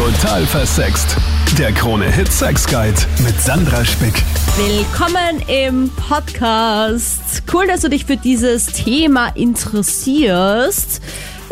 Total versext. Der Krone Hit Sex Guide mit Sandra Spick. Willkommen im Podcast. Cool, dass du dich für dieses Thema interessierst.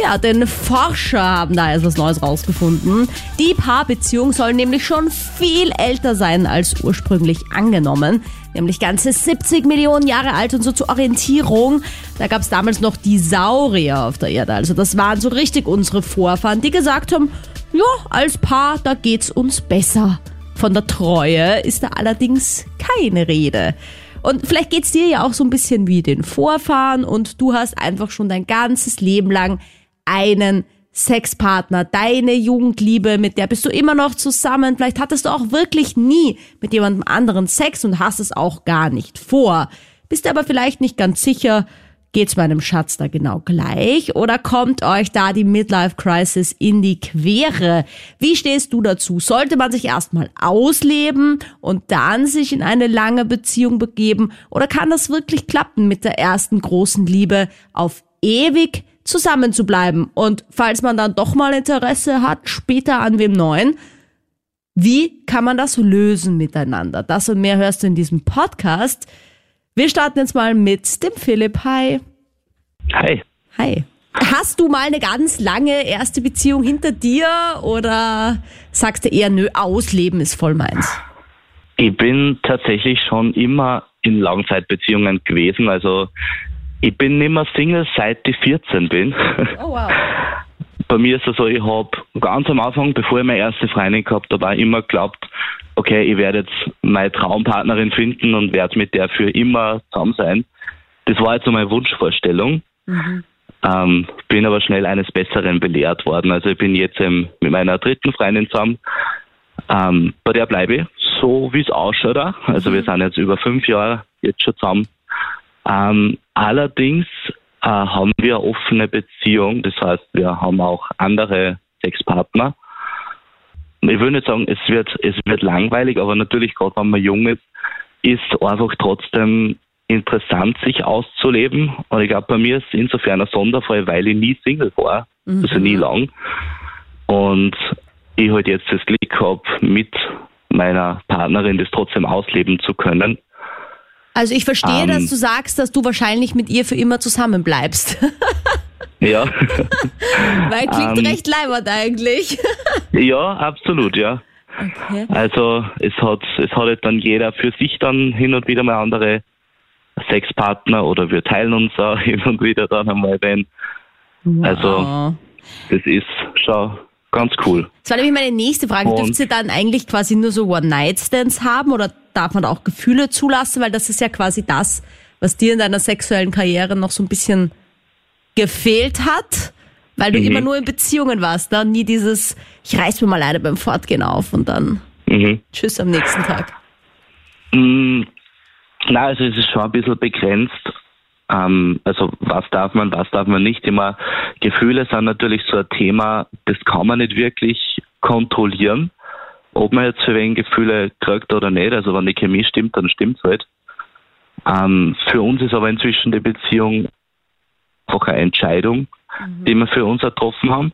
Ja, denn Forscher haben da etwas Neues rausgefunden. Die Paarbeziehung soll nämlich schon viel älter sein als ursprünglich angenommen. Nämlich ganze 70 Millionen Jahre alt und so zur Orientierung. Da gab es damals noch die Saurier auf der Erde. Also das waren so richtig unsere Vorfahren, die gesagt haben, ja, als Paar, da geht's uns besser. Von der Treue ist da allerdings keine Rede. Und vielleicht geht's dir ja auch so ein bisschen wie den Vorfahren und du hast einfach schon dein ganzes Leben lang einen Sexpartner, deine Jugendliebe, mit der bist du immer noch zusammen. Vielleicht hattest du auch wirklich nie mit jemandem anderen Sex und hast es auch gar nicht vor. Bist aber vielleicht nicht ganz sicher, geht's meinem Schatz da genau gleich oder kommt euch da die Midlife Crisis in die Quere? Wie stehst du dazu? Sollte man sich erstmal ausleben und dann sich in eine lange Beziehung begeben oder kann das wirklich klappen mit der ersten großen Liebe auf ewig? zusammen zu bleiben. Und falls man dann doch mal Interesse hat, später an wem neuen, wie kann man das lösen miteinander? Das und mehr hörst du in diesem Podcast. Wir starten jetzt mal mit dem Philipp. Hi. Hi. Hi. Hast du mal eine ganz lange erste Beziehung hinter dir oder sagst du eher, nö, ausleben ist voll meins? Ich bin tatsächlich schon immer in Langzeitbeziehungen gewesen. Also ich bin nicht mehr Single, seit ich 14 bin. Oh wow. Bei mir ist es so, ich habe ganz am Anfang, bevor ich meine erste Freundin gehabt habe, immer geglaubt, okay, ich werde jetzt meine Traumpartnerin finden und werde mit der für immer zusammen sein. Das war jetzt so meine Wunschvorstellung. Mhm. Ähm, bin aber schnell eines Besseren belehrt worden. Also ich bin jetzt ähm, mit meiner dritten Freundin zusammen. Ähm, bei der bleibe ich, so wie es ausschaut. Also mhm. wir sind jetzt über fünf Jahre jetzt schon zusammen. Ähm, allerdings äh, haben wir eine offene Beziehung, das heißt, wir haben auch andere Sexpartner. Ich will nicht sagen, es wird, es wird langweilig, aber natürlich, gerade wenn man jung ist, ist einfach trotzdem interessant, sich auszuleben. Und ich glaube, bei mir ist es insofern ein Sonderfall, weil ich nie Single war, mhm. also nie lang. Und ich halt jetzt das Glück habe, mit meiner Partnerin das trotzdem ausleben zu können. Also ich verstehe, ähm, dass du sagst, dass du wahrscheinlich mit ihr für immer zusammen bleibst. ja. Weil klingt ähm, recht leibend eigentlich. ja, absolut, ja. Okay. Also es hat es hat halt dann jeder für sich dann hin und wieder mal andere Sexpartner oder wir teilen uns auch hin und wieder dann einmal wenn. Wow. Also das ist schon ganz cool. Das war nämlich meine nächste Frage. Dürft ihr dann eigentlich quasi nur so One-Night-Stands haben oder darf man auch Gefühle zulassen? Weil das ist ja quasi das, was dir in deiner sexuellen Karriere noch so ein bisschen gefehlt hat, weil du mhm. immer nur in Beziehungen warst, ne? nie dieses, ich reiß mir mal eine beim Fortgehen auf und dann mhm. tschüss am nächsten Tag. Mhm. Na, also es ist schon ein bisschen begrenzt. Ähm, also was darf man, was darf man nicht. Immer Gefühle sind natürlich so ein Thema, das kann man nicht wirklich kontrollieren, ob man jetzt für wen Gefühle kriegt oder nicht. Also wenn die Chemie stimmt, dann stimmt es halt. Ähm, für uns ist aber inzwischen die Beziehung einfach eine Entscheidung, mhm. die wir für uns getroffen haben.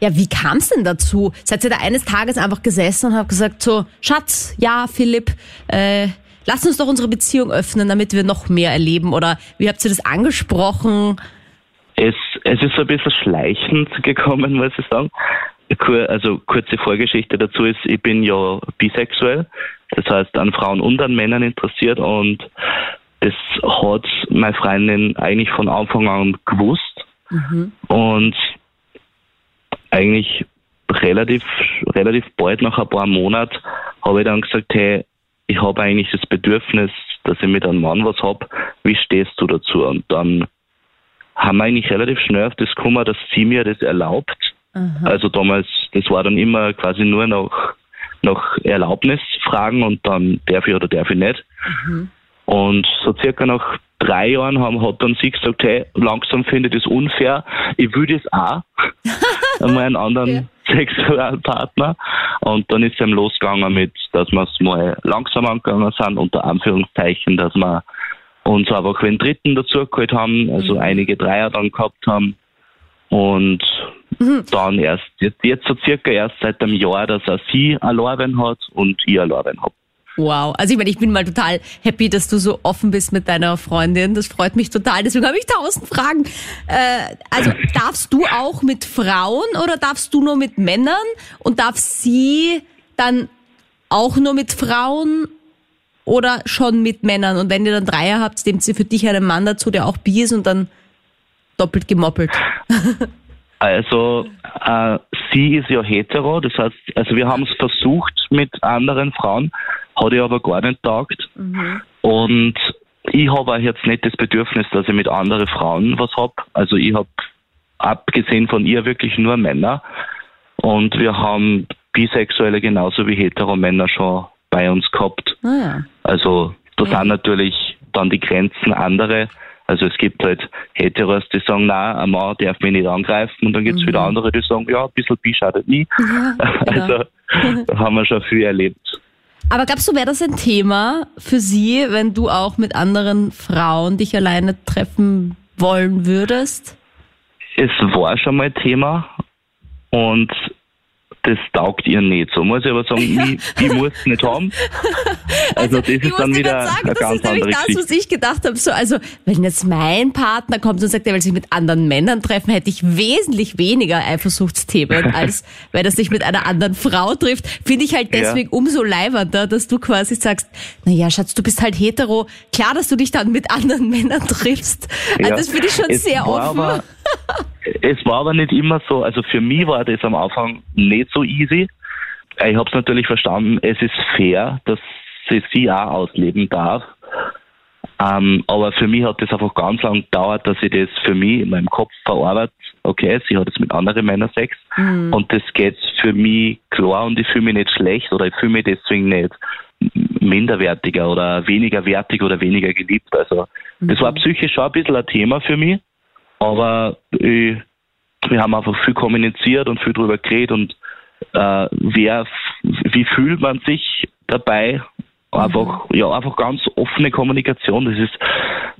Ja, wie kam es denn dazu? Seid ihr da eines Tages einfach gesessen und habt gesagt so, Schatz, ja, Philipp, äh, lass uns doch unsere Beziehung öffnen, damit wir noch mehr erleben? Oder wie habt ihr das angesprochen? Es, es ist so ein bisschen schleichend gekommen, muss ich sagen. Also kurze Vorgeschichte dazu ist, ich bin ja bisexuell, das heißt an Frauen und an Männern interessiert und das hat meine Freundin eigentlich von Anfang an gewusst mhm. und eigentlich relativ, relativ bald nach ein paar Monaten habe ich dann gesagt, hey, ich habe eigentlich das Bedürfnis, dass ich mit einem Mann was habe, wie stehst du dazu? Und dann haben wir eigentlich relativ schnell auf das gekommen, dass sie mir das erlaubt. Aha. Also damals, das war dann immer quasi nur noch nach Erlaubnis fragen und dann darf ich oder darf ich nicht. Mhm. Und so circa nach drei Jahren haben, hat dann sie gesagt, hey, langsam finde ich das unfair, ich will das auch. einmal einen anderen ja. Sexualpartner. Und dann ist es eben losgegangen mit, dass wir es mal langsam angegangen sind, unter Anführungszeichen, dass wir uns einfach einen Dritten dazugeholt haben, also mhm. einige Dreier dann gehabt haben. Und mhm. dann erst, jetzt, jetzt so circa erst seit einem Jahr, dass er sie allein hat und ich allein habe. Wow, also ich meine, ich bin mal total happy, dass du so offen bist mit deiner Freundin. Das freut mich total. Deswegen habe ich tausend Fragen. Äh, also darfst du auch mit Frauen oder darfst du nur mit Männern? Und darf sie dann auch nur mit Frauen oder schon mit Männern? Und wenn ihr dann Dreier habt, nehmt sie für dich einen Mann dazu, der auch bi ist und dann doppelt gemoppelt. Also äh, sie ist ja hetero, das heißt, also wir haben es versucht mit anderen Frauen, hat ihr aber gar nicht taugt. Mhm. Und ich habe auch jetzt nicht das Bedürfnis, dass ich mit anderen Frauen was hab. Also ich habe abgesehen von ihr wirklich nur Männer. Und wir haben Bisexuelle genauso wie hetero Männer schon bei uns gehabt. Ah, ja. Also da ja. sind natürlich dann die Grenzen andere. Also es gibt halt Heteros, die sagen, na, ein Mann darf mich nicht angreifen und dann gibt es mhm. wieder andere, die sagen, ja, ein bisschen Bi schadet nie. Ja, also da haben wir schon viel erlebt. Aber glaubst du, wäre das ein Thema für sie, wenn du auch mit anderen Frauen dich alleine treffen wollen würdest? Es war schon mal Thema und das taugt ihr nicht. So muss ich aber sagen, ich, ich muss es nicht haben. Also, also das ist dann wieder sagen, eine ganz andere Das ist das, was ich gedacht habe. So, also wenn jetzt mein Partner kommt und sagt, er will sich mit anderen Männern treffen, hätte ich wesentlich weniger Eifersuchtsthemen, als wenn er sich mit einer anderen Frau trifft. Finde ich halt deswegen ja. umso leibender, dass du quasi sagst, naja, Schatz, du bist halt hetero. Klar, dass du dich dann mit anderen Männern triffst. Also ja. das finde ich schon es sehr offen. Es war aber nicht immer so. Also für mich war das am Anfang nicht so easy. Ich habe es natürlich verstanden, es ist fair, dass sie sie auch ausleben darf. Ähm, aber für mich hat das einfach ganz lang gedauert, dass ich das für mich in meinem Kopf verarbeitet. Okay, sie hat jetzt mit anderen Männern Sex mhm. und das geht für mich klar und ich fühle mich nicht schlecht oder ich fühle mich deswegen nicht minderwertiger oder weniger wertig oder weniger geliebt. Also mhm. das war psychisch schon ein bisschen ein Thema für mich, aber ich, wir haben einfach viel kommuniziert und viel darüber geredet und äh, wer, wie fühlt man sich dabei Einfach, ja, einfach ganz offene Kommunikation, das ist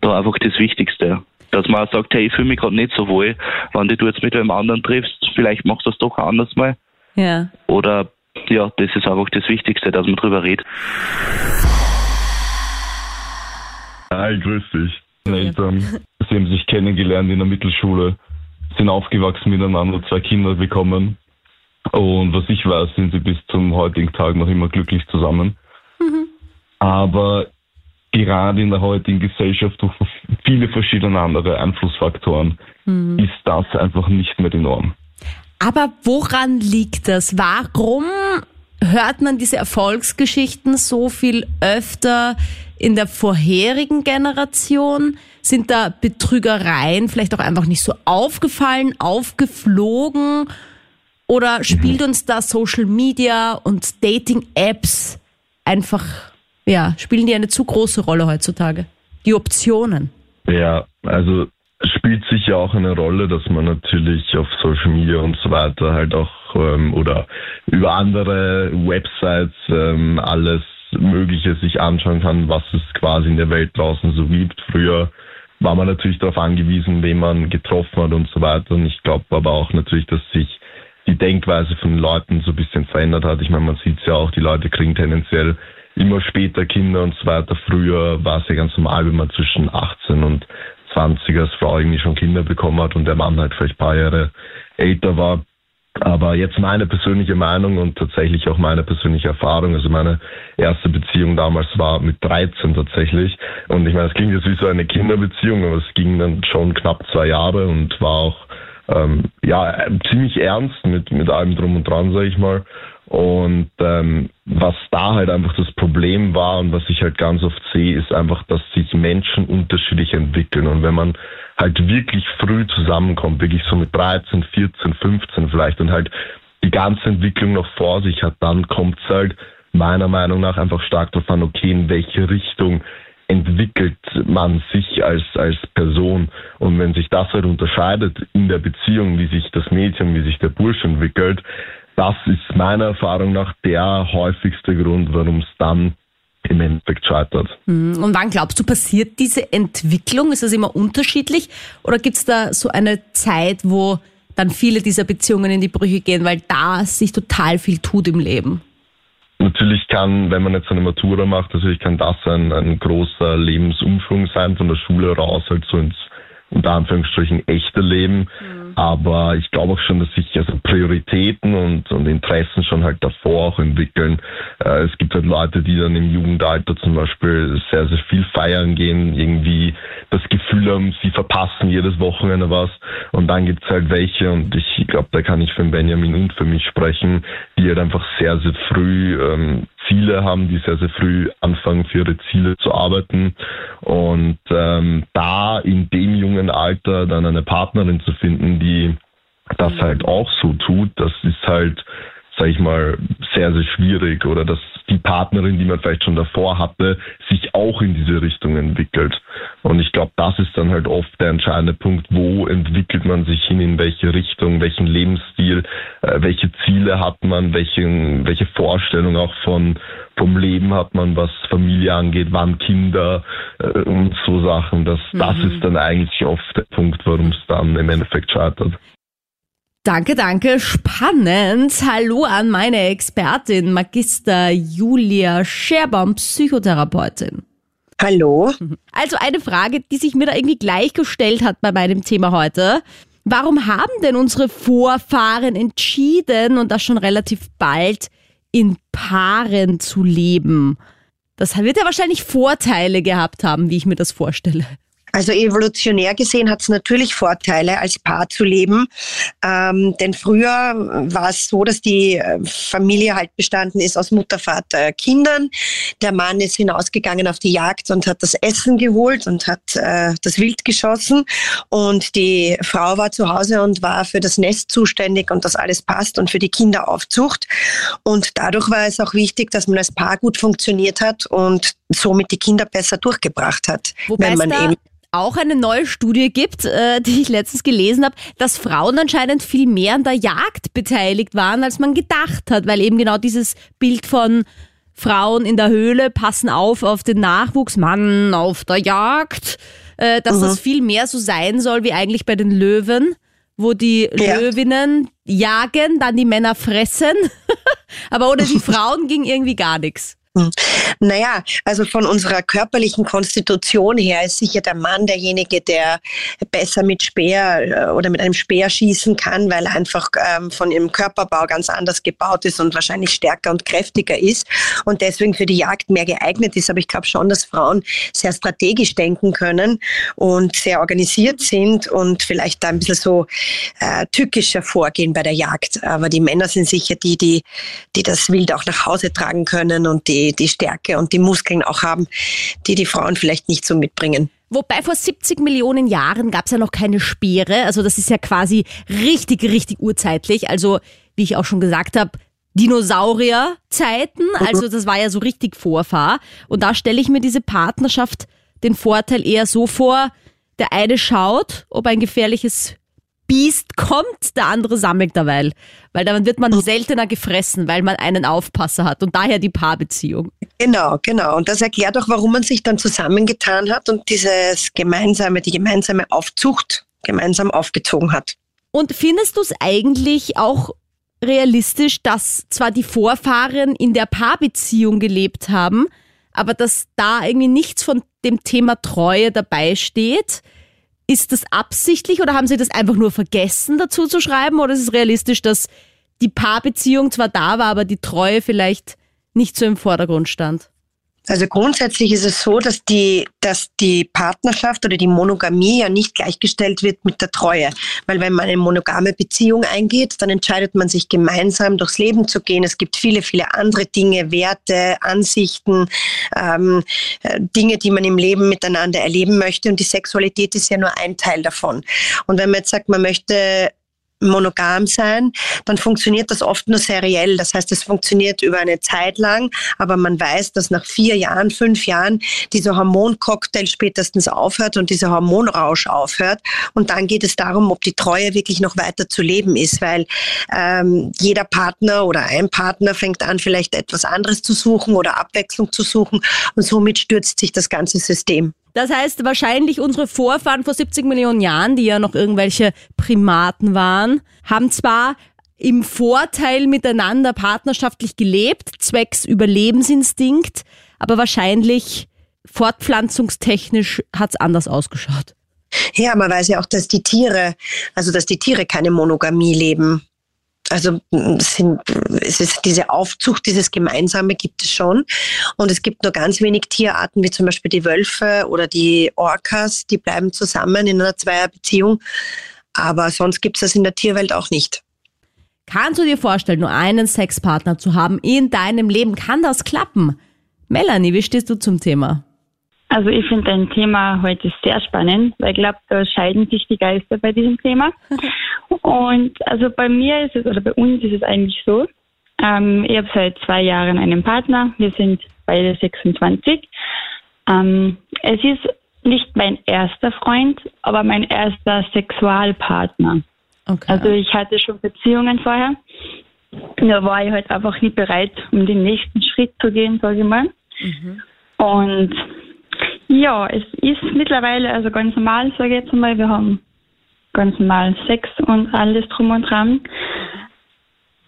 da einfach das Wichtigste. Dass man sagt, hey, ich fühle mich gerade nicht so wohl, wenn du jetzt mit einem anderen triffst, vielleicht machst du das doch anders mal. Ja. Oder ja, das ist einfach das Wichtigste, dass man drüber redet. Hi, grüß dich. Eltern, sie haben sich kennengelernt in der Mittelschule, sind aufgewachsen miteinander, zwei Kinder bekommen. Und was ich weiß, sind sie bis zum heutigen Tag noch immer glücklich zusammen. Mhm. Aber gerade in der heutigen Gesellschaft durch viele verschiedene andere Einflussfaktoren mhm. ist das einfach nicht mehr die Norm. Aber woran liegt das? Warum hört man diese Erfolgsgeschichten so viel öfter in der vorherigen Generation? Sind da Betrügereien vielleicht auch einfach nicht so aufgefallen, aufgeflogen? Oder spielt mhm. uns da Social Media und Dating-Apps einfach ja, spielen die eine zu große Rolle heutzutage? Die Optionen. Ja, also spielt sicher auch eine Rolle, dass man natürlich auf Social Media und so weiter halt auch ähm, oder über andere Websites ähm, alles Mögliche sich anschauen kann, was es quasi in der Welt draußen so gibt. Früher war man natürlich darauf angewiesen, wen man getroffen hat und so weiter. Und ich glaube aber auch natürlich, dass sich die Denkweise von Leuten so ein bisschen verändert hat. Ich meine, man sieht es ja auch, die Leute kriegen tendenziell immer später Kinder und so weiter. Früher war es ja ganz normal, wenn man zwischen 18 und 20 als Frau irgendwie schon Kinder bekommen hat und der Mann halt vielleicht ein paar Jahre älter war. Aber jetzt meine persönliche Meinung und tatsächlich auch meine persönliche Erfahrung. Also meine erste Beziehung damals war mit 13 tatsächlich. Und ich meine, es klingt jetzt wie so eine Kinderbeziehung, aber es ging dann schon knapp zwei Jahre und war auch ähm, ja ziemlich ernst mit mit allem drum und dran, sage ich mal. Und ähm, was da halt einfach das Problem war und was ich halt ganz oft sehe, ist einfach, dass sich Menschen unterschiedlich entwickeln. Und wenn man halt wirklich früh zusammenkommt, wirklich so mit 13, 14, 15 vielleicht und halt die ganze Entwicklung noch vor sich hat, dann kommt es halt meiner Meinung nach einfach stark darauf an, okay, in welche Richtung entwickelt man sich als, als Person. Und wenn sich das halt unterscheidet in der Beziehung, wie sich das Mädchen, wie sich der Bursch entwickelt, das ist meiner Erfahrung nach der häufigste Grund, warum es dann im Endeffekt scheitert. Hm, und wann glaubst du, passiert diese Entwicklung? Ist das immer unterschiedlich? Oder gibt es da so eine Zeit, wo dann viele dieser Beziehungen in die Brüche gehen, weil da sich total viel tut im Leben. Natürlich kann, wenn man jetzt eine Matura macht, natürlich kann das ein, ein großer Lebensumschwung sein, von der Schule raus halt so ins unter Anführungsstrichen echte Leben. Mhm. Aber ich glaube auch schon, dass sich also Prioritäten und, und Interessen schon halt davor auch entwickeln. Äh, es gibt halt Leute, die dann im Jugendalter zum Beispiel sehr, sehr viel feiern gehen, irgendwie das Gefühl haben, sie verpassen jedes Wochenende was. Und dann gibt es halt welche, und ich glaube, da kann ich für Benjamin und für mich sprechen, die halt einfach sehr, sehr früh ähm, Ziele haben, die sehr, sehr früh anfangen, für ihre Ziele zu arbeiten. Und ähm, da in dem jungen Alter dann eine Partnerin zu finden, die das halt auch so tut, das ist halt, sag ich mal, sehr, sehr schwierig. Oder dass die Partnerin, die man vielleicht schon davor hatte, sich auch in diese Richtung entwickelt. Und ich glaube, das ist dann halt oft der entscheidende Punkt, wo entwickelt man sich hin, in welche Richtung, welchen Lebensstil, äh, welche Ziele hat man, welchen, welche Vorstellung auch von vom Leben hat man, was Familie angeht, wann Kinder äh, und so Sachen. Das, mhm. das ist dann eigentlich oft der Punkt, warum es dann im Endeffekt scheitert. Danke, danke. Spannend. Hallo an meine Expertin, Magister Julia Scherbaum, Psychotherapeutin. Hallo. Also eine Frage, die sich mir da irgendwie gleichgestellt hat bei meinem Thema heute. Warum haben denn unsere Vorfahren entschieden, und das schon relativ bald, in Paaren zu leben? Das wird ja wahrscheinlich Vorteile gehabt haben, wie ich mir das vorstelle. Also evolutionär gesehen hat es natürlich Vorteile, als Paar zu leben. Ähm, denn früher war es so, dass die äh, Familie halt bestanden ist aus Mutter, Vater, Kindern. Der Mann ist hinausgegangen auf die Jagd und hat das Essen geholt und hat äh, das Wild geschossen. Und die Frau war zu Hause und war für das Nest zuständig und das alles passt und für die Kinderaufzucht. Und dadurch war es auch wichtig, dass man als Paar gut funktioniert hat und somit die Kinder besser durchgebracht hat. Wobei wenn man eben auch eine neue Studie gibt, äh, die ich letztens gelesen habe, dass Frauen anscheinend viel mehr an der Jagd beteiligt waren, als man gedacht hat, weil eben genau dieses Bild von Frauen in der Höhle passen auf auf den Nachwuchs, Mann auf der Jagd, äh, dass mhm. das viel mehr so sein soll wie eigentlich bei den Löwen, wo die ja. Löwinnen jagen, dann die Männer fressen, aber ohne die Frauen ging irgendwie gar nichts. Hm. Naja, also von unserer körperlichen Konstitution her ist sicher der Mann derjenige, der besser mit Speer äh, oder mit einem Speer schießen kann, weil er einfach ähm, von ihrem Körperbau ganz anders gebaut ist und wahrscheinlich stärker und kräftiger ist und deswegen für die Jagd mehr geeignet ist. Aber ich glaube schon, dass Frauen sehr strategisch denken können und sehr organisiert sind und vielleicht da ein bisschen so äh, tückischer vorgehen bei der Jagd. Aber die Männer sind sicher die, die, die das Wild auch nach Hause tragen können und die die, Stärke und die Muskeln auch haben, die die Frauen vielleicht nicht so mitbringen. Wobei vor 70 Millionen Jahren gab es ja noch keine Speere. Also das ist ja quasi richtig, richtig urzeitlich. Also wie ich auch schon gesagt habe, Dinosaurierzeiten. Mhm. Also das war ja so richtig Vorfahr. Und da stelle ich mir diese Partnerschaft den Vorteil eher so vor, der eine schaut, ob ein gefährliches Biest kommt, der andere sammelt derweil. Weil dann wird man seltener gefressen, weil man einen Aufpasser hat und daher die Paarbeziehung. Genau, genau. Und das erklärt auch, warum man sich dann zusammengetan hat und dieses gemeinsame, die gemeinsame Aufzucht gemeinsam aufgezogen hat. Und findest du es eigentlich auch realistisch, dass zwar die Vorfahren in der Paarbeziehung gelebt haben, aber dass da irgendwie nichts von dem Thema Treue dabei steht? Ist das absichtlich oder haben Sie das einfach nur vergessen dazu zu schreiben oder ist es realistisch, dass die Paarbeziehung zwar da war, aber die Treue vielleicht nicht so im Vordergrund stand? Also grundsätzlich ist es so, dass die, dass die Partnerschaft oder die Monogamie ja nicht gleichgestellt wird mit der Treue. Weil wenn man eine monogame Beziehung eingeht, dann entscheidet man sich gemeinsam durchs Leben zu gehen. Es gibt viele, viele andere Dinge, Werte, Ansichten, ähm, äh, Dinge, die man im Leben miteinander erleben möchte. Und die Sexualität ist ja nur ein Teil davon. Und wenn man jetzt sagt, man möchte monogam sein, dann funktioniert das oft nur seriell. Das heißt, es funktioniert über eine Zeit lang, aber man weiß, dass nach vier Jahren, fünf Jahren dieser Hormoncocktail spätestens aufhört und dieser Hormonrausch aufhört. Und dann geht es darum, ob die Treue wirklich noch weiter zu leben ist, weil ähm, jeder Partner oder ein Partner fängt an, vielleicht etwas anderes zu suchen oder Abwechslung zu suchen und somit stürzt sich das ganze System. Das heißt, wahrscheinlich unsere Vorfahren vor 70 Millionen Jahren, die ja noch irgendwelche Primaten waren, haben zwar im Vorteil miteinander partnerschaftlich gelebt, zwecks Überlebensinstinkt, aber wahrscheinlich fortpflanzungstechnisch hat's anders ausgeschaut. Ja, man weiß ja auch, dass die Tiere, also dass die Tiere keine Monogamie leben. Also sind, es ist diese Aufzucht, dieses Gemeinsame gibt es schon. Und es gibt nur ganz wenig Tierarten, wie zum Beispiel die Wölfe oder die Orcas, die bleiben zusammen in einer Zweierbeziehung. Aber sonst gibt es das in der Tierwelt auch nicht. Kannst du dir vorstellen, nur einen Sexpartner zu haben in deinem Leben? Kann das klappen? Melanie, wie stehst du zum Thema? Also ich finde dein Thema heute sehr spannend, weil ich glaube, da scheiden sich die Geister bei diesem Thema. Und also bei mir ist es, oder bei uns ist es eigentlich so, ähm, ich habe seit zwei Jahren einen Partner, wir sind beide 26. Ähm, es ist nicht mein erster Freund, aber mein erster Sexualpartner. Okay. Also ich hatte schon Beziehungen vorher. Da war ich halt einfach nicht bereit, um den nächsten Schritt zu gehen, sage ich mal. Mhm. Und ja, es ist mittlerweile also ganz normal, sage ich jetzt einmal. Wir haben ganz normal Sex und alles drum und dran.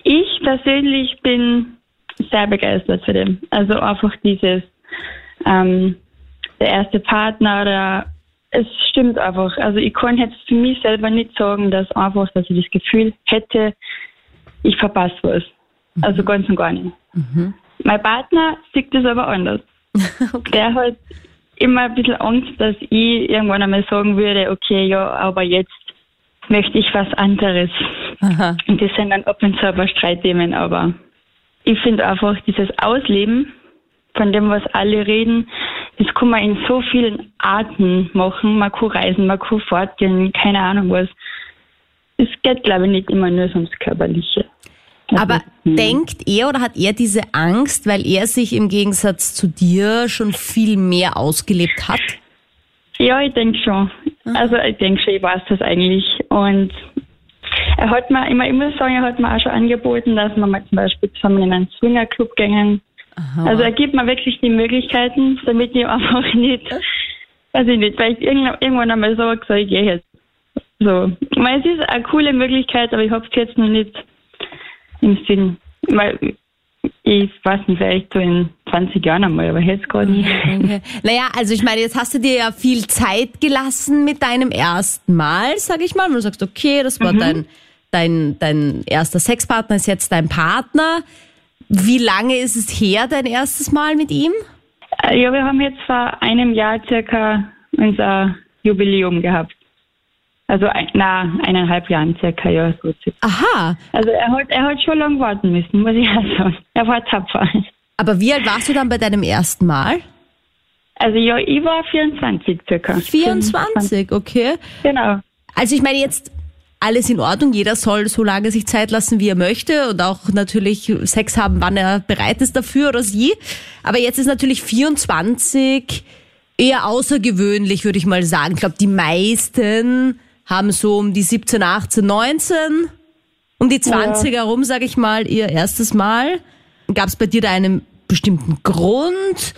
Ich persönlich bin sehr begeistert für den. Also einfach dieses, ähm, der erste Partner oder es stimmt einfach. Also ich kann jetzt für mich selber nicht sagen, dass einfach, dass ich das Gefühl hätte, ich verpasse was. Also mhm. ganz und gar nicht. Mhm. Mein Partner sieht das aber anders. okay. Der hat immer ein bisschen Angst, dass ich irgendwann einmal sagen würde, okay, ja, aber jetzt möchte ich was anderes. Aha. Und das sind dann ab und zu aber Streitthemen, aber ich finde einfach dieses Ausleben von dem, was alle reden, das kann man in so vielen Arten machen. Man kann reisen, man kann fortgehen, keine Ahnung was. Es geht, glaube ich, nicht immer nur ums Körperliche. Aber hm. denkt er oder hat er diese Angst, weil er sich im Gegensatz zu dir schon viel mehr ausgelebt hat? Ja, ich denke schon. Also ich denke schon, ich weiß das eigentlich. Und er hat mir, immer, ich muss sagen, er hat mir auch schon angeboten, dass wir mal zum Beispiel zusammen in einen Swingerclub gehen. Aha. Also er gibt mir wirklich die Möglichkeiten, damit ich einfach nicht, weiß ich nicht, weil ich irgendwann einmal sage, so, ich gehe jetzt. So. es ist eine coole Möglichkeit, aber ich habe es jetzt noch nicht im Sinn, weil ich weiß nicht, vielleicht so in 20 Jahren einmal, aber jetzt gerade nicht. Okay. Naja, also ich meine, jetzt hast du dir ja viel Zeit gelassen mit deinem ersten Mal, sag ich mal. Und du sagst, okay, das war mhm. dein, dein, dein erster Sexpartner, ist jetzt dein Partner. Wie lange ist es her, dein erstes Mal mit ihm? Äh, ja, wir haben jetzt vor einem Jahr circa unser Jubiläum gehabt. Also ein, na, eineinhalb Jahren circa, ja, so Aha. Also er hat, er hat schon lange warten müssen, muss ich auch sagen. Er war tapfer. Aber wie alt warst du dann bei deinem ersten Mal? Also ja, ich war 24 circa. 24, okay. Genau. Also ich meine jetzt alles in Ordnung, jeder soll so lange sich Zeit lassen, wie er möchte und auch natürlich Sex haben, wann er bereit ist dafür oder sie. Aber jetzt ist natürlich 24 eher außergewöhnlich, würde ich mal sagen. Ich glaube, die meisten haben so um die 17, 18, 19, um die 20 ja. herum, sage ich mal, ihr erstes Mal. Gab es bei dir da einen bestimmten Grund?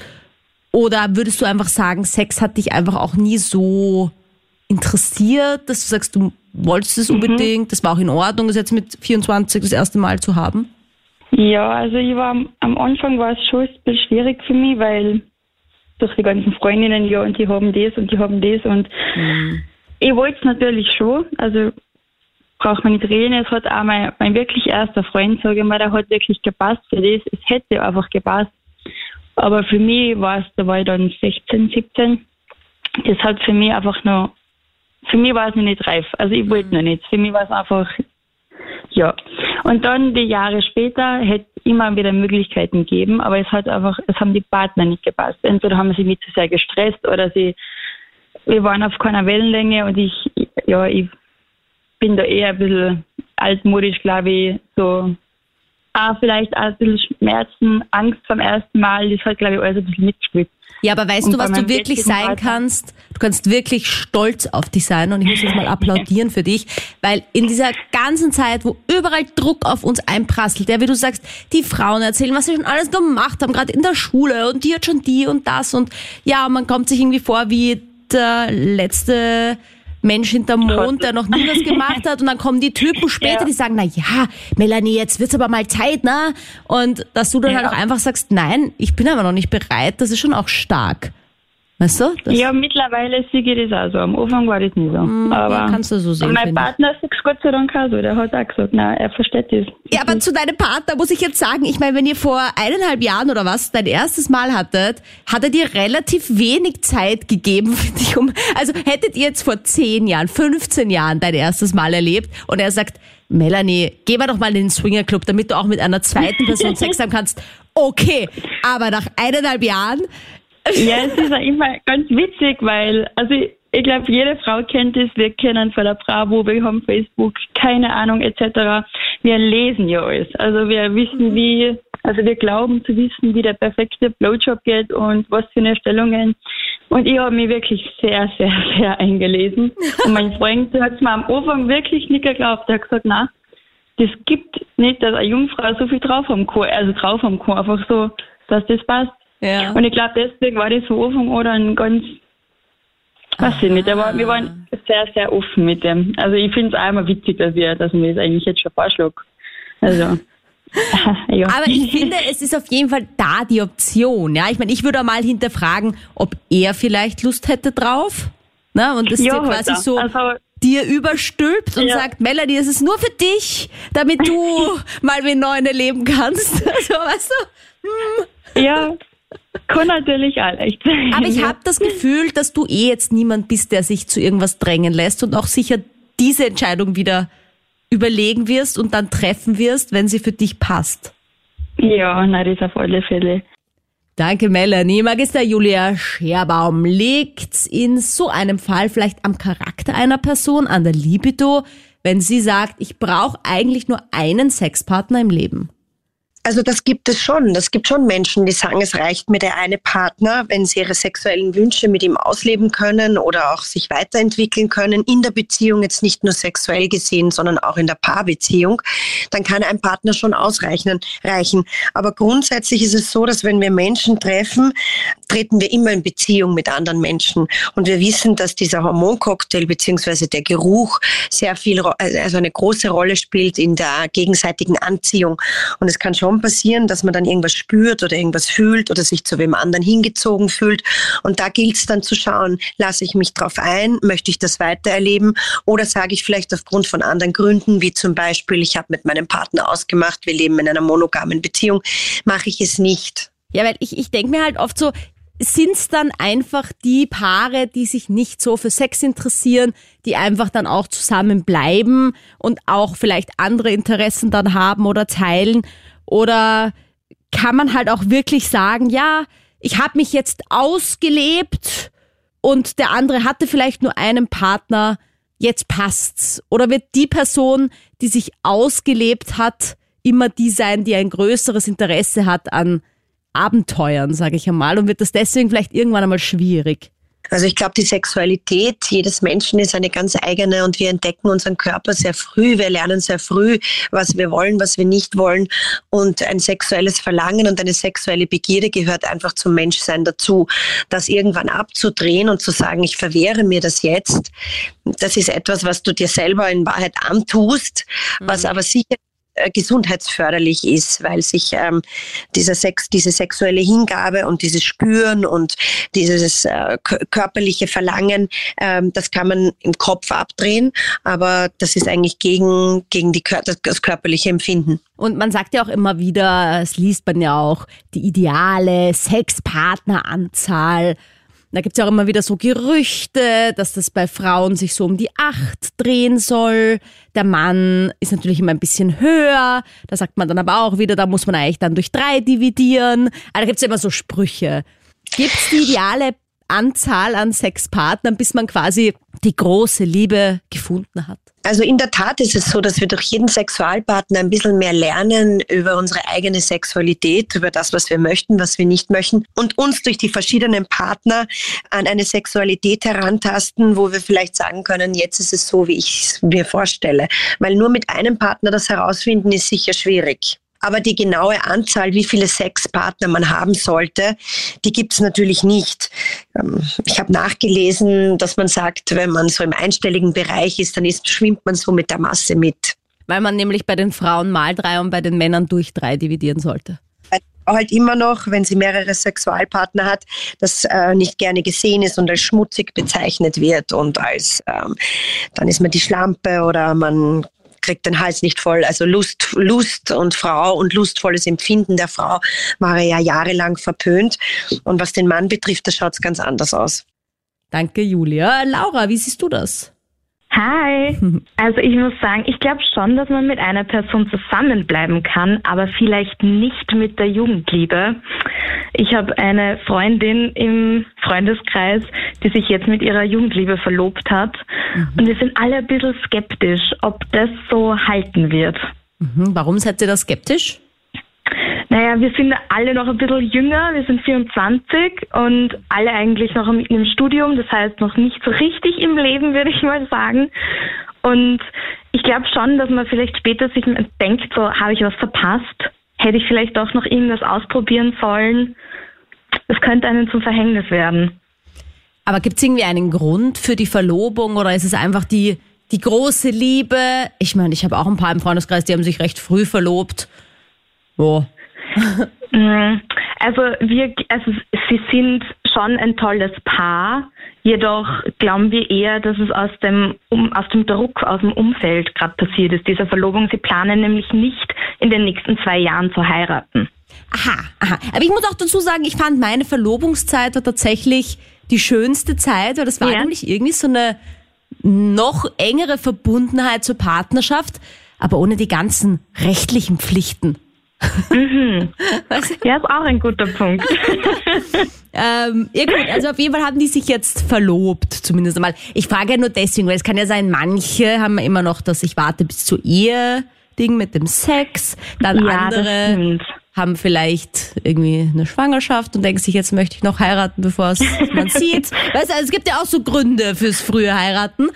Oder würdest du einfach sagen, Sex hat dich einfach auch nie so interessiert, dass du sagst, du wolltest es mhm. unbedingt, das war auch in Ordnung, das jetzt mit 24 das erste Mal zu haben? Ja, also ich war am Anfang war es schon ein bisschen schwierig für mich, weil durch die ganzen Freundinnen, ja, und die haben das und die haben das und mhm. Ich wollte es natürlich schon, also braucht man nicht reden. Es hat auch mein, mein wirklich erster Freund, sage ich mal, der hat wirklich gepasst für das. Es hätte einfach gepasst. Aber für mich war es, da war ich dann 16, 17. Das hat für mich einfach noch, für mich war es noch nicht reif. Also ich wollte noch nicht. Für mich war es einfach, ja. Und dann die Jahre später hätte immer wieder Möglichkeiten gegeben, aber es hat einfach, es haben die Partner nicht gepasst. Entweder haben sie mich zu sehr gestresst oder sie wir waren auf keiner Wellenlänge und ich, ja, ich bin da eher ein bisschen altmodisch, glaube ich, so auch vielleicht auch ein bisschen Schmerzen, Angst vom ersten Mal, das hat, glaube ich, alles ein bisschen mitgespielt. Ja, aber weißt und du, was du wirklich sein Alter. kannst? Du kannst wirklich stolz auf dich sein und ich muss jetzt mal applaudieren für dich, weil in dieser ganzen Zeit, wo überall Druck auf uns einprasselt, ja, wie du sagst, die Frauen erzählen, was sie schon alles gemacht haben, gerade in der Schule und die hat schon die und das und ja, man kommt sich irgendwie vor wie der letzte Mensch hinterm Mond, der noch nie was gemacht hat und dann kommen die Typen später, ja. die sagen, na ja, Melanie, jetzt wird's aber mal Zeit, ne? Und dass du dann ja. halt auch einfach sagst, nein, ich bin aber noch nicht bereit, das ist schon auch stark. Weißt du? Das ja, mittlerweile sehe ich das auch so. Am Anfang war das nicht so. Mm, aber kannst du so sehen. Mein Partner sagt Gott sei Dank auch so. Der hat auch gesagt, nein, er versteht das. Ja, aber zu deinem Partner muss ich jetzt sagen, ich meine, wenn ihr vor eineinhalb Jahren oder was dein erstes Mal hattet, hat er dir relativ wenig Zeit gegeben für dich um. Also hättet ihr jetzt vor zehn Jahren, 15 Jahren dein erstes Mal erlebt und er sagt, Melanie, geh mal doch mal in den Swingerclub, damit du auch mit einer zweiten Person Sex haben kannst. Okay, aber nach eineinhalb Jahren ja, es ist auch immer ganz witzig, weil, also ich, ich glaube, jede Frau kennt es. Wir kennen von der Bravo, wir haben Facebook, keine Ahnung etc. Wir lesen ja alles. Also wir wissen, wie, also wir glauben zu wissen, wie der perfekte Blowjob geht und was für eine Stellungen. Und ich habe mich wirklich sehr, sehr, sehr eingelesen. Und mein Freund hat es mir am Anfang wirklich nicht geglaubt. Er hat gesagt, na, das gibt nicht, dass eine Jungfrau so viel drauf haben kann, also drauf haben kann, einfach so, dass das passt. Ja. Und ich glaube, deswegen war das von Anfang an dann ganz, weiß ich nicht, aber wir waren sehr, sehr offen mit dem. Also ich finde es auch immer witzig, dass wir, dass mir das eigentlich jetzt schon vorschlagen. Also. ja. Aber ich finde, es ist auf jeden Fall da die Option. Ja, ich meine, ich würde mal hinterfragen, ob er vielleicht Lust hätte drauf. Na, und das ja, dir quasi so also, dir überstülpt und ja. sagt, Melanie, es ist nur für dich, damit du mal wie Neuen erleben kannst. Also, weißt du? Hm. Ja, kann natürlich auch leicht sein. Aber ich habe das Gefühl, dass du eh jetzt niemand bist, der sich zu irgendwas drängen lässt und auch sicher diese Entscheidung wieder überlegen wirst und dann treffen wirst, wenn sie für dich passt. Ja, na, das auf alle Fälle. Danke, Melanie. Magister Julia Scherbaum liegt in so einem Fall vielleicht am Charakter einer Person, an der Libido, wenn sie sagt, ich brauche eigentlich nur einen Sexpartner im Leben. Also das gibt es schon. Das gibt schon Menschen, die sagen, es reicht mir der eine Partner, wenn sie ihre sexuellen Wünsche mit ihm ausleben können oder auch sich weiterentwickeln können in der Beziehung, jetzt nicht nur sexuell gesehen, sondern auch in der Paarbeziehung, dann kann ein Partner schon ausreichen. Reichen. Aber grundsätzlich ist es so, dass wenn wir Menschen treffen, treten wir immer in Beziehung mit anderen Menschen. Und wir wissen, dass dieser Hormoncocktail beziehungsweise der Geruch sehr viel, also eine große Rolle spielt in der gegenseitigen Anziehung. Und es kann schon passieren, dass man dann irgendwas spürt oder irgendwas fühlt oder sich zu wem anderen hingezogen fühlt. Und da gilt es dann zu schauen, lasse ich mich drauf ein, möchte ich das weitererleben oder sage ich vielleicht aufgrund von anderen Gründen, wie zum Beispiel, ich habe mit meinem Partner ausgemacht, wir leben in einer monogamen Beziehung, mache ich es nicht. Ja, weil ich, ich denke mir halt oft so, sind es dann einfach die Paare, die sich nicht so für Sex interessieren, die einfach dann auch zusammenbleiben und auch vielleicht andere Interessen dann haben oder teilen? Oder kann man halt auch wirklich sagen, ja, ich habe mich jetzt ausgelebt und der andere hatte vielleicht nur einen Partner, jetzt passt's? Oder wird die Person, die sich ausgelebt hat, immer die sein, die ein größeres Interesse hat an Abenteuern, sage ich einmal, und wird das deswegen vielleicht irgendwann einmal schwierig? Also ich glaube, die Sexualität jedes Menschen ist eine ganz eigene und wir entdecken unseren Körper sehr früh. Wir lernen sehr früh, was wir wollen, was wir nicht wollen. Und ein sexuelles Verlangen und eine sexuelle Begierde gehört einfach zum Menschsein dazu. Das irgendwann abzudrehen und zu sagen, ich verwehre mir das jetzt, das ist etwas, was du dir selber in Wahrheit antust, was mhm. aber sicher gesundheitsförderlich ist, weil sich ähm, dieser Sex, diese sexuelle Hingabe und dieses Spüren und dieses äh, körperliche Verlangen, ähm, das kann man im Kopf abdrehen, aber das ist eigentlich gegen, gegen die, das körperliche Empfinden. Und man sagt ja auch immer wieder, es liest man ja auch, die ideale Sexpartneranzahl da gibt's ja auch immer wieder so Gerüchte, dass das bei Frauen sich so um die acht drehen soll. Der Mann ist natürlich immer ein bisschen höher. Da sagt man dann aber auch wieder, da muss man eigentlich dann durch drei dividieren. Also da gibt's ja immer so Sprüche. Gibt's die ideale Anzahl an Sexpartnern, bis man quasi die große Liebe gefunden hat? Also in der Tat ist es so, dass wir durch jeden Sexualpartner ein bisschen mehr lernen über unsere eigene Sexualität, über das, was wir möchten, was wir nicht möchten und uns durch die verschiedenen Partner an eine Sexualität herantasten, wo wir vielleicht sagen können, jetzt ist es so, wie ich es mir vorstelle. Weil nur mit einem Partner das herausfinden ist sicher schwierig. Aber die genaue Anzahl, wie viele Sexpartner man haben sollte, die gibt es natürlich nicht. Ich habe nachgelesen, dass man sagt, wenn man so im einstelligen Bereich ist, dann ist, schwimmt man so mit der Masse mit. Weil man nämlich bei den Frauen mal drei und bei den Männern durch drei dividieren sollte halt immer noch, wenn sie mehrere Sexualpartner hat, das äh, nicht gerne gesehen ist und als schmutzig bezeichnet wird und als ähm, dann ist man die Schlampe oder man kriegt den Hals nicht voll. Also Lust, Lust und Frau und lustvolles Empfinden der Frau war ja jahrelang verpönt. Und was den Mann betrifft, da schaut ganz anders aus. Danke, Julia. Laura, wie siehst du das? Hi. Also ich muss sagen, ich glaube schon, dass man mit einer Person zusammenbleiben kann, aber vielleicht nicht mit der Jugendliebe. Ich habe eine Freundin im Freundeskreis, die sich jetzt mit ihrer Jugendliebe verlobt hat. Mhm. Und wir sind alle ein bisschen skeptisch, ob das so halten wird. Mhm. Warum seid ihr da skeptisch? Naja, wir sind alle noch ein bisschen jünger, wir sind 24 und alle eigentlich noch mitten im Studium, das heißt noch nicht so richtig im Leben, würde ich mal sagen. Und ich glaube schon, dass man vielleicht später sich denkt, so habe ich was verpasst, hätte ich vielleicht doch noch irgendwas ausprobieren sollen. Das könnte einem zum Verhängnis werden. Aber gibt es irgendwie einen Grund für die Verlobung oder ist es einfach die, die große Liebe? Ich meine, ich habe auch ein paar im Freundeskreis, die haben sich recht früh verlobt. Mm, also wir, also sie sind schon ein tolles Paar. Jedoch glauben wir eher, dass es aus dem, um, aus dem Druck aus dem Umfeld gerade passiert ist, dieser Verlobung. Sie planen nämlich nicht in den nächsten zwei Jahren zu heiraten. Aha, aha. Aber ich muss auch dazu sagen, ich fand meine Verlobungszeit war tatsächlich die schönste Zeit, weil das war ja. nämlich irgendwie so eine noch engere Verbundenheit zur Partnerschaft, aber ohne die ganzen rechtlichen Pflichten. Mhm. Ja, ist auch ein guter Punkt. ähm, ja gut, also auf jeden Fall haben die sich jetzt verlobt, zumindest einmal. Ich frage ja nur deswegen, weil es kann ja sein, manche haben immer noch das Ich warte bis zur Ehe Ding mit dem Sex, dann ja, andere haben vielleicht irgendwie eine Schwangerschaft und denken sich, jetzt möchte ich noch heiraten, bevor es man sieht. Weißt du, also es gibt ja auch so Gründe fürs frühe Heiraten.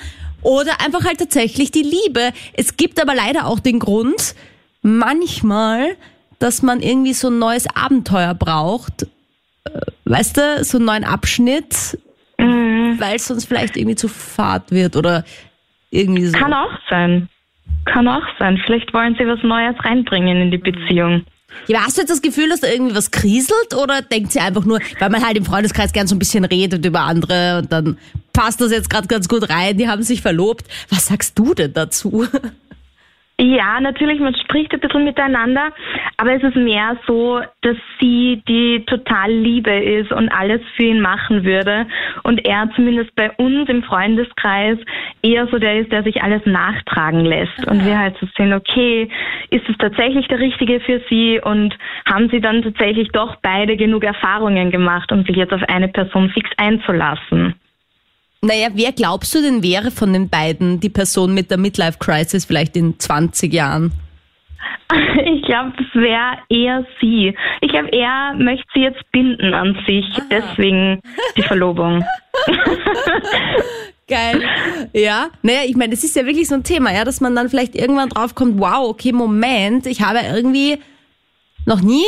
Oder einfach halt tatsächlich die Liebe. Es gibt aber leider auch den Grund, manchmal dass man irgendwie so ein neues Abenteuer braucht. Äh, weißt du, so einen neuen Abschnitt, mhm. weil es sonst vielleicht irgendwie zu fad wird oder irgendwie so. Kann auch sein. Kann auch sein. Vielleicht wollen sie was Neues reinbringen in die Beziehung. Ja, hast du jetzt das Gefühl, dass da irgendwie was kriselt oder denkt sie einfach nur, weil man halt im Freundeskreis gern so ein bisschen redet über andere und dann passt das jetzt gerade ganz gut rein, die haben sich verlobt. Was sagst du denn dazu? Ja, natürlich, man spricht ein bisschen miteinander, aber es ist mehr so, dass sie die total Liebe ist und alles für ihn machen würde. Und er zumindest bei uns im Freundeskreis eher so der ist, der sich alles nachtragen lässt. Und wir halt so sehen, okay, ist es tatsächlich der Richtige für sie? Und haben sie dann tatsächlich doch beide genug Erfahrungen gemacht, um sich jetzt auf eine Person fix einzulassen. Naja, wer glaubst du denn wäre von den beiden die Person mit der Midlife Crisis vielleicht in 20 Jahren? Ich glaube, das wäre eher sie. Ich glaube, er möchte sie jetzt binden an sich, ah. deswegen die Verlobung. Geil. Ja, naja, ich meine, das ist ja wirklich so ein Thema, ja, dass man dann vielleicht irgendwann draufkommt, wow, okay, Moment, ich habe irgendwie noch nie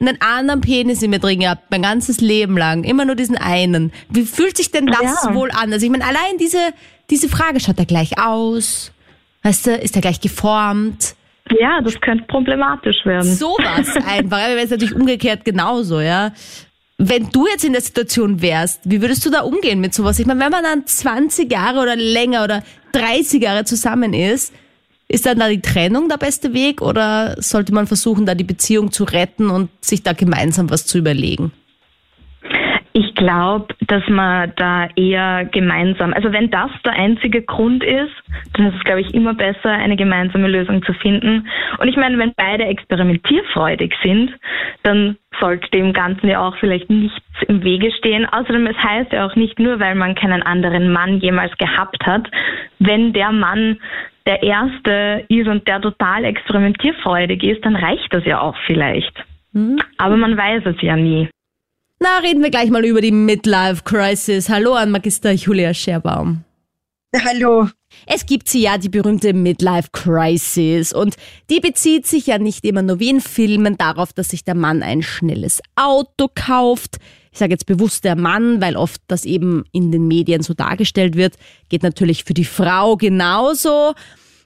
einen anderen Penis in mir drin gehabt, mein ganzes Leben lang. Immer nur diesen einen. Wie fühlt sich denn das ja. wohl an? Also ich meine, allein diese, diese Frage, schaut er gleich aus? Weißt du, ist er gleich geformt? Ja, das könnte problematisch werden. Sowas einfach. Aber wäre es natürlich umgekehrt genauso, ja. Wenn du jetzt in der Situation wärst, wie würdest du da umgehen mit sowas? Ich meine, wenn man dann 20 Jahre oder länger oder 30 Jahre zusammen ist, ist dann da die Trennung der beste Weg oder sollte man versuchen, da die Beziehung zu retten und sich da gemeinsam was zu überlegen? Ich glaube, dass man da eher gemeinsam, also wenn das der einzige Grund ist, dann ist es, glaube ich, immer besser, eine gemeinsame Lösung zu finden. Und ich meine, wenn beide experimentierfreudig sind, dann sollte dem Ganzen ja auch vielleicht nichts im Wege stehen. Außerdem, es heißt ja auch nicht nur, weil man keinen anderen Mann jemals gehabt hat, wenn der Mann der erste ist und der total experimentierfreudig ist, dann reicht das ja auch vielleicht. Mhm. Aber man weiß es ja nie. Na, reden wir gleich mal über die Midlife Crisis. Hallo an Magister Julia Scherbaum. Hallo. Es gibt sie ja, die berühmte Midlife Crisis. Und die bezieht sich ja nicht immer nur wie in Filmen darauf, dass sich der Mann ein schnelles Auto kauft. Ich sage jetzt bewusst der Mann, weil oft das eben in den Medien so dargestellt wird. Geht natürlich für die Frau genauso.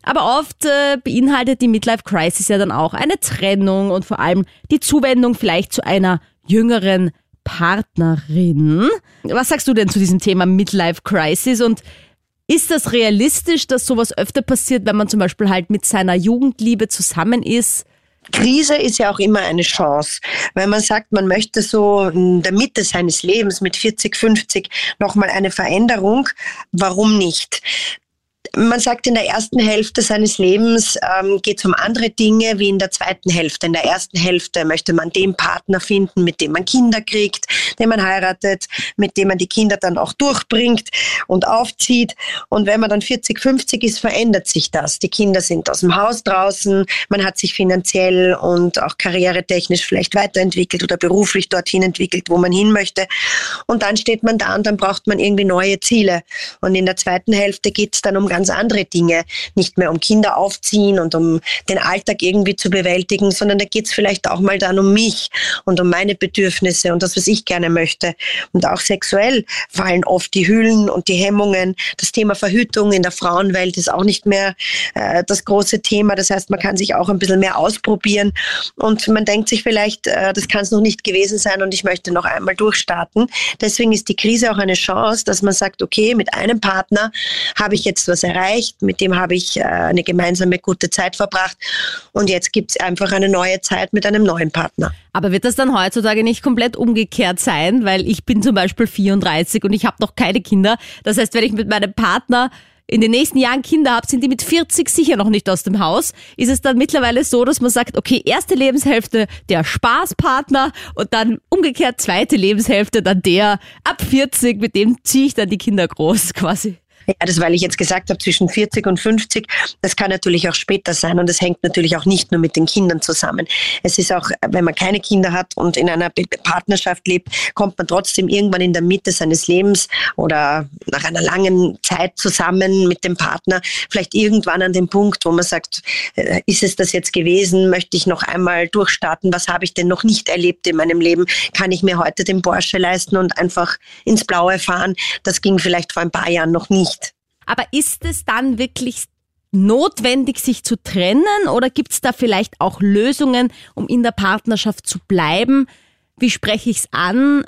Aber oft äh, beinhaltet die Midlife Crisis ja dann auch eine Trennung und vor allem die Zuwendung vielleicht zu einer jüngeren Partnerin. Was sagst du denn zu diesem Thema Midlife Crisis und ist das realistisch, dass sowas öfter passiert, wenn man zum Beispiel halt mit seiner Jugendliebe zusammen ist? Krise ist ja auch immer eine Chance. Wenn man sagt, man möchte so in der Mitte seines Lebens mit 40, 50 nochmal eine Veränderung, warum nicht? Man sagt, in der ersten Hälfte seines Lebens ähm, geht es um andere Dinge wie in der zweiten Hälfte. In der ersten Hälfte möchte man den Partner finden, mit dem man Kinder kriegt, den man heiratet, mit dem man die Kinder dann auch durchbringt und aufzieht. Und wenn man dann 40, 50 ist, verändert sich das. Die Kinder sind aus dem Haus draußen, man hat sich finanziell und auch karrieretechnisch vielleicht weiterentwickelt oder beruflich dorthin entwickelt, wo man hin möchte. Und dann steht man da und dann braucht man irgendwie neue Ziele. Und in der zweiten Hälfte geht es dann um ganz ganz andere Dinge, nicht mehr um Kinder aufziehen und um den Alltag irgendwie zu bewältigen, sondern da geht es vielleicht auch mal dann um mich und um meine Bedürfnisse und das, was ich gerne möchte. Und auch sexuell fallen oft die Hüllen und die Hemmungen. Das Thema Verhütung in der Frauenwelt ist auch nicht mehr äh, das große Thema. Das heißt, man kann sich auch ein bisschen mehr ausprobieren und man denkt sich vielleicht, äh, das kann es noch nicht gewesen sein und ich möchte noch einmal durchstarten. Deswegen ist die Krise auch eine Chance, dass man sagt, okay, mit einem Partner habe ich jetzt was erreicht, mit dem habe ich äh, eine gemeinsame gute Zeit verbracht und jetzt gibt es einfach eine neue Zeit mit einem neuen Partner. Aber wird das dann heutzutage nicht komplett umgekehrt sein? Weil ich bin zum Beispiel 34 und ich habe noch keine Kinder. Das heißt, wenn ich mit meinem Partner in den nächsten Jahren Kinder habe, sind die mit 40 sicher noch nicht aus dem Haus. Ist es dann mittlerweile so, dass man sagt, okay, erste Lebenshälfte der Spaßpartner und dann umgekehrt zweite Lebenshälfte dann der ab 40, mit dem ziehe ich dann die Kinder groß quasi. Ja, das, weil ich jetzt gesagt habe, zwischen 40 und 50, das kann natürlich auch später sein und das hängt natürlich auch nicht nur mit den Kindern zusammen. Es ist auch, wenn man keine Kinder hat und in einer Partnerschaft lebt, kommt man trotzdem irgendwann in der Mitte seines Lebens oder nach einer langen Zeit zusammen mit dem Partner, vielleicht irgendwann an den Punkt, wo man sagt, äh, ist es das jetzt gewesen? Möchte ich noch einmal durchstarten? Was habe ich denn noch nicht erlebt in meinem Leben? Kann ich mir heute den Porsche leisten und einfach ins Blaue fahren? Das ging vielleicht vor ein paar Jahren noch nicht. Aber ist es dann wirklich notwendig, sich zu trennen oder gibt es da vielleicht auch Lösungen, um in der Partnerschaft zu bleiben? Wie spreche ich es an?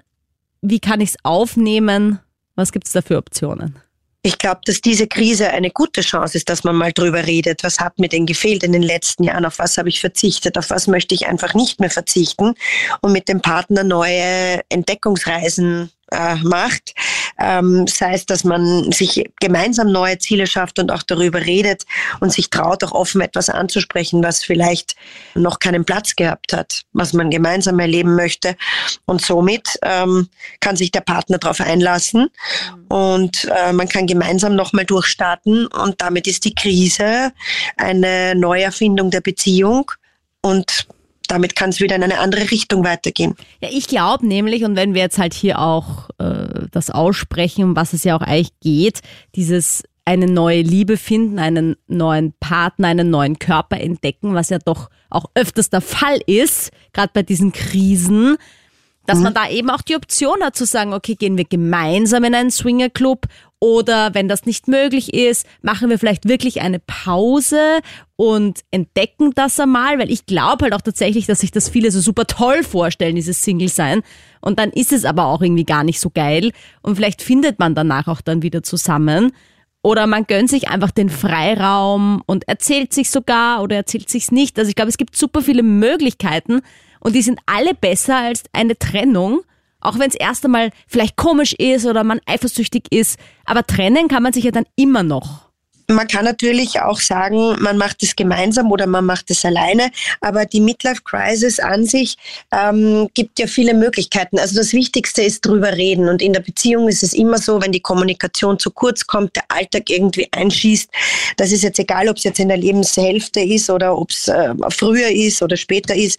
Wie kann ich es aufnehmen? Was gibt es da für Optionen? Ich glaube, dass diese Krise eine gute Chance ist, dass man mal drüber redet. Was hat mir denn gefehlt in den letzten Jahren? Auf was habe ich verzichtet? Auf was möchte ich einfach nicht mehr verzichten? Und mit dem Partner neue Entdeckungsreisen äh, macht. Ähm, sei es, dass man sich gemeinsam neue Ziele schafft und auch darüber redet und sich traut, auch offen etwas anzusprechen, was vielleicht noch keinen Platz gehabt hat, was man gemeinsam erleben möchte. Und somit ähm, kann sich der Partner darauf einlassen und äh, man kann gemeinsam nochmal durchstarten und damit ist die Krise eine Neuerfindung der Beziehung und damit kann es wieder in eine andere Richtung weitergehen. Ja, ich glaube nämlich, und wenn wir jetzt halt hier auch äh, das aussprechen, um was es ja auch eigentlich geht, dieses eine neue Liebe finden, einen neuen Partner, einen neuen Körper entdecken, was ja doch auch öfters der Fall ist, gerade bei diesen Krisen, dass mhm. man da eben auch die Option hat zu sagen, okay, gehen wir gemeinsam in einen Swingerclub oder wenn das nicht möglich ist, machen wir vielleicht wirklich eine Pause und entdecken das einmal, weil ich glaube halt auch tatsächlich, dass sich das viele so super toll vorstellen, dieses Single-Sein. Und dann ist es aber auch irgendwie gar nicht so geil. Und vielleicht findet man danach auch dann wieder zusammen. Oder man gönnt sich einfach den Freiraum und erzählt sich sogar oder erzählt sich's nicht. Also ich glaube, es gibt super viele Möglichkeiten und die sind alle besser als eine Trennung. Auch wenn es erst einmal vielleicht komisch ist oder man eifersüchtig ist. Aber trennen kann man sich ja dann immer noch. Man kann natürlich auch sagen, man macht es gemeinsam oder man macht es alleine, aber die Midlife Crisis an sich ähm, gibt ja viele Möglichkeiten. Also das Wichtigste ist drüber reden und in der Beziehung ist es immer so, wenn die Kommunikation zu kurz kommt, der Alltag irgendwie einschießt, das ist jetzt egal, ob es jetzt in der Lebenshälfte ist oder ob es äh, früher ist oder später ist,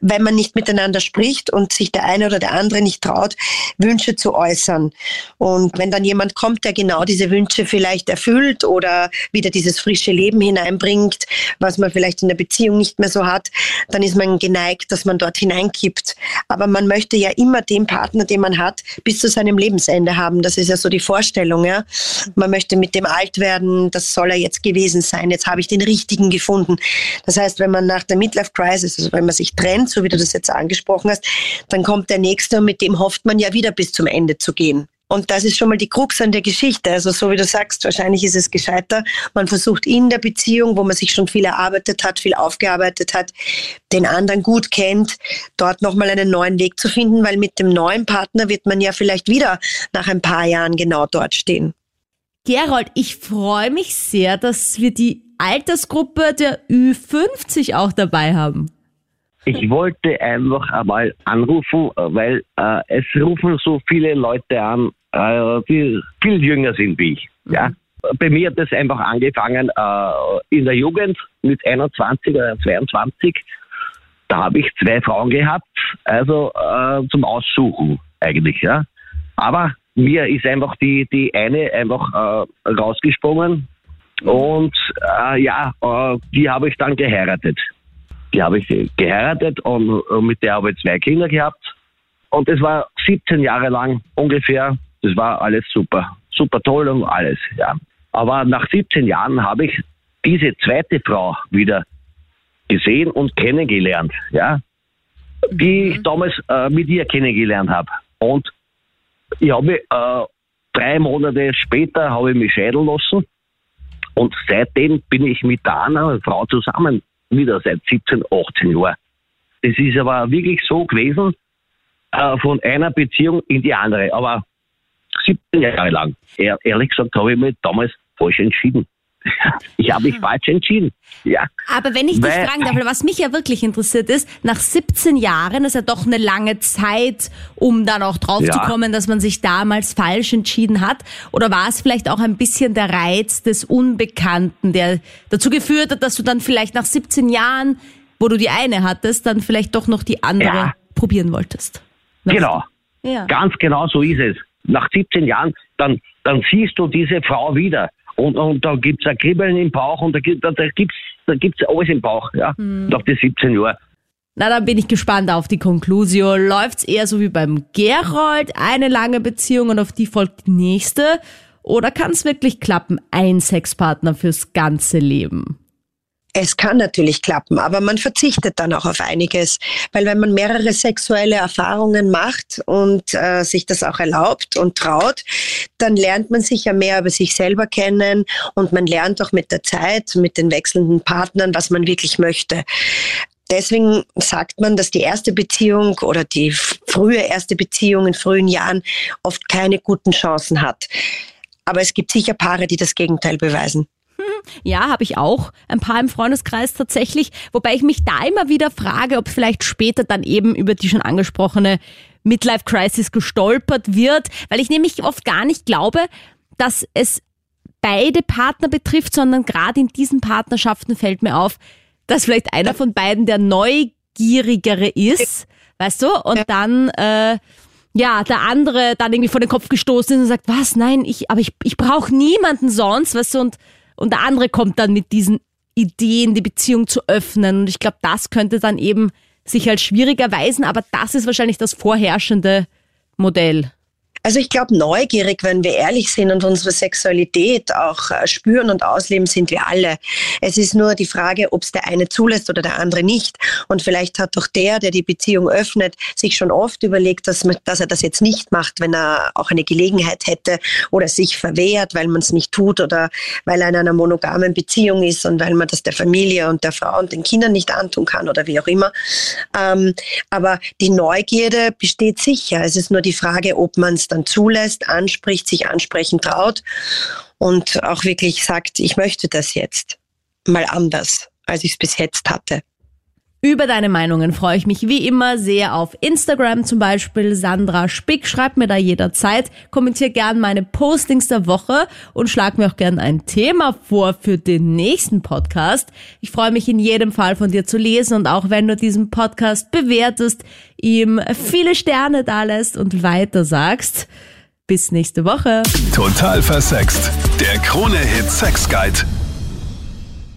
wenn man nicht miteinander spricht und sich der eine oder der andere nicht traut, Wünsche zu äußern. Und wenn dann jemand kommt, der genau diese Wünsche vielleicht erfüllt oder wieder dieses frische Leben hineinbringt, was man vielleicht in der Beziehung nicht mehr so hat, dann ist man geneigt, dass man dort hineinkippt. Aber man möchte ja immer den Partner, den man hat, bis zu seinem Lebensende haben. Das ist ja so die Vorstellung. Ja? Man möchte mit dem alt werden, das soll er jetzt gewesen sein. Jetzt habe ich den richtigen gefunden. Das heißt, wenn man nach der Midlife Crisis, also wenn man sich trennt, so wie du das jetzt angesprochen hast, dann kommt der nächste und mit dem hofft man ja wieder bis zum Ende zu gehen. Und das ist schon mal die Krux an der Geschichte. Also so wie du sagst, wahrscheinlich ist es gescheiter. Man versucht in der Beziehung, wo man sich schon viel erarbeitet hat, viel aufgearbeitet hat, den anderen gut kennt, dort nochmal einen neuen Weg zu finden, weil mit dem neuen Partner wird man ja vielleicht wieder nach ein paar Jahren genau dort stehen. Gerold, ich freue mich sehr, dass wir die Altersgruppe der Ü50 auch dabei haben. Ich wollte einfach einmal anrufen, weil äh, es rufen so viele Leute an, äh, die viel jünger sind wie ich. Mhm. Ja? Bei mir hat das einfach angefangen äh, in der Jugend mit 21 oder 22. Da habe ich zwei Frauen gehabt, also äh, zum Aussuchen eigentlich. Ja? Aber mir ist einfach die, die eine einfach äh, rausgesprungen mhm. und äh, ja, die habe ich dann geheiratet. Die habe ich geheiratet und, mit der habe ich zwei Kinder gehabt. Und das war 17 Jahre lang ungefähr. Das war alles super, super toll und alles, ja. Aber nach 17 Jahren habe ich diese zweite Frau wieder gesehen und kennengelernt, ja, die ich mhm. damals äh, mit ihr kennengelernt habe. Und ich habe äh, drei Monate später habe ich mich scheiden lassen und seitdem bin ich mit der anderen Frau zusammen wieder seit 17, 18 Jahren. Das ist aber wirklich so gewesen, äh, von einer Beziehung in die andere. Aber 17 Jahre lang. ehrlich gesagt habe ich mich damals falsch entschieden. Ich habe mich hm. falsch entschieden. Ja. Aber wenn ich dich Weil, fragen darf, was mich ja wirklich interessiert ist, nach 17 Jahren ist ja doch eine lange Zeit, um dann auch drauf ja. zu kommen, dass man sich damals falsch entschieden hat. Oder war es vielleicht auch ein bisschen der Reiz des Unbekannten, der dazu geführt hat, dass du dann vielleicht nach 17 Jahren, wo du die eine hattest, dann vielleicht doch noch die andere ja. probieren wolltest? Weißt genau. Ja. Ganz genau so ist es. Nach 17 Jahren, dann, dann siehst du diese Frau wieder und, und da gibt es ein Kribbeln im Bauch und da gibt es da gibt's, da gibt's alles im Bauch, ja, mhm. nach den 17 Jahren. Na, dann bin ich gespannt auf die Konklusion. Läuft's eher so wie beim Gerold, eine lange Beziehung und auf die folgt die nächste? Oder kann es wirklich klappen, ein Sexpartner fürs ganze Leben? Es kann natürlich klappen, aber man verzichtet dann auch auf einiges, weil wenn man mehrere sexuelle Erfahrungen macht und äh, sich das auch erlaubt und traut, dann lernt man sich ja mehr über sich selber kennen und man lernt auch mit der Zeit, mit den wechselnden Partnern, was man wirklich möchte. Deswegen sagt man, dass die erste Beziehung oder die frühe erste Beziehung in frühen Jahren oft keine guten Chancen hat. Aber es gibt sicher Paare, die das Gegenteil beweisen. Ja, habe ich auch. Ein paar im Freundeskreis tatsächlich, wobei ich mich da immer wieder frage, ob vielleicht später dann eben über die schon angesprochene Midlife Crisis gestolpert wird, weil ich nämlich oft gar nicht glaube, dass es beide Partner betrifft, sondern gerade in diesen Partnerschaften fällt mir auf, dass vielleicht einer von beiden der neugierigere ist, weißt du, und dann äh, ja, der andere dann irgendwie vor den Kopf gestoßen ist und sagt, was, nein, ich, aber ich, ich brauche niemanden sonst, weißt du, und und der andere kommt dann mit diesen Ideen, die Beziehung zu öffnen. Und ich glaube, das könnte dann eben sich als schwierig erweisen, aber das ist wahrscheinlich das vorherrschende Modell. Also ich glaube, neugierig, wenn wir ehrlich sind und unsere Sexualität auch äh, spüren und ausleben, sind wir alle. Es ist nur die Frage, ob es der eine zulässt oder der andere nicht. Und vielleicht hat doch der, der die Beziehung öffnet, sich schon oft überlegt, dass, man, dass er das jetzt nicht macht, wenn er auch eine Gelegenheit hätte oder sich verwehrt, weil man es nicht tut oder weil er in einer monogamen Beziehung ist und weil man das der Familie und der Frau und den Kindern nicht antun kann oder wie auch immer. Ähm, aber die Neugierde besteht sicher. Es ist nur die Frage, ob man es dann zulässt, anspricht, sich ansprechen traut und auch wirklich sagt, ich möchte das jetzt mal anders, als ich es bis jetzt hatte. Über deine Meinungen freue ich mich wie immer sehr auf Instagram zum Beispiel. Sandra Spick, schreib mir da jederzeit. Kommentier gern meine Postings der Woche und schlag mir auch gern ein Thema vor für den nächsten Podcast. Ich freue mich in jedem Fall von dir zu lesen und auch wenn du diesen Podcast bewertest, ihm viele Sterne da lässt und weiter sagst. Bis nächste Woche. Total versext. Der Krone-Hit Sex Guide.